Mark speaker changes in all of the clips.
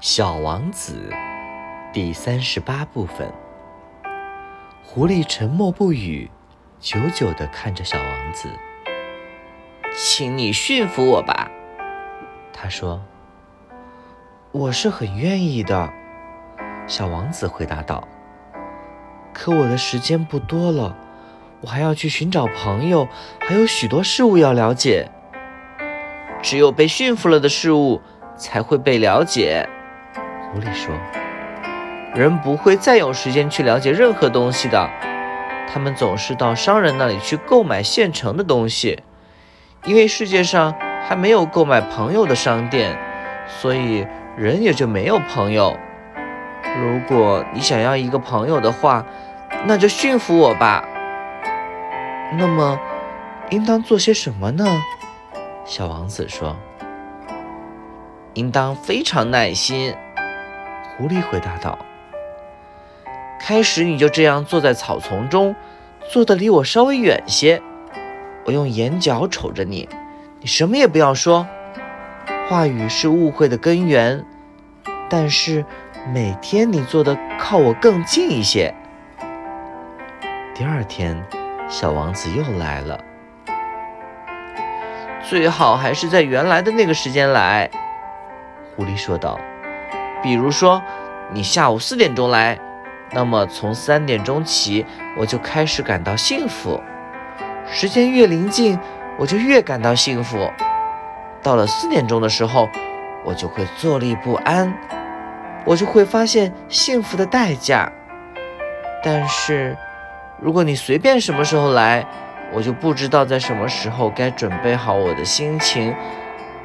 Speaker 1: 小王子第三十八部分。狐狸沉默不语，久久地看着小王子。
Speaker 2: 请你驯服我吧，
Speaker 1: 他说。我是很愿意的，小王子回答道。可我的时间不多了，我还要去寻找朋友，还有许多事物要了解。
Speaker 2: 只有被驯服了的事物才会被了解。
Speaker 1: 狐狸说：“
Speaker 2: 人不会再有时间去了解任何东西的，他们总是到商人那里去购买现成的东西，因为世界上还没有购买朋友的商店，所以人也就没有朋友。如果你想要一个朋友的话，那就驯服我吧。
Speaker 1: 那么，应当做些什么呢？”小王子说：“
Speaker 2: 应当非常耐心。”
Speaker 1: 狐狸回答道：“
Speaker 2: 开始你就这样坐在草丛中，坐得离我稍微远些。我用眼角瞅着你，你什么也不要说。话语是误会的根源。但是每天你坐的靠我更近一些。”
Speaker 1: 第二天，小王子又来了。
Speaker 2: 最好还是在原来的那个时间来，狐狸说道。比如说，你下午四点钟来，那么从三点钟起，我就开始感到幸福。时间越临近，我就越感到幸福。到了四点钟的时候，我就会坐立不安，我就会发现幸福的代价。但是，如果你随便什么时候来，我就不知道在什么时候该准备好我的心情，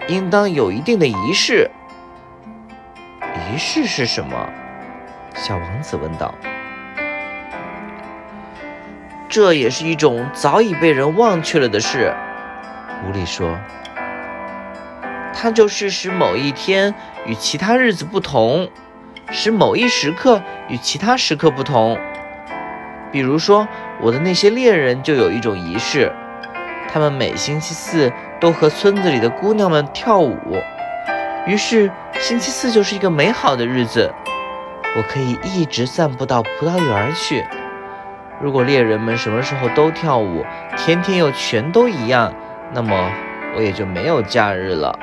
Speaker 2: 应当有一定的仪式。仪式是什么？小王子问道。这也是一种早已被人忘却了的事，狐狸说。它就是使某一天与其他日子不同，使某一时刻与其他时刻不同。比如说，我的那些猎人就有一种仪式，他们每星期四都和村子里的姑娘们跳舞，于是。星期四就是一个美好的日子，我可以一直散步到葡萄园去。如果猎人们什么时候都跳舞，天天又全都一样，那么我也就没有假日了。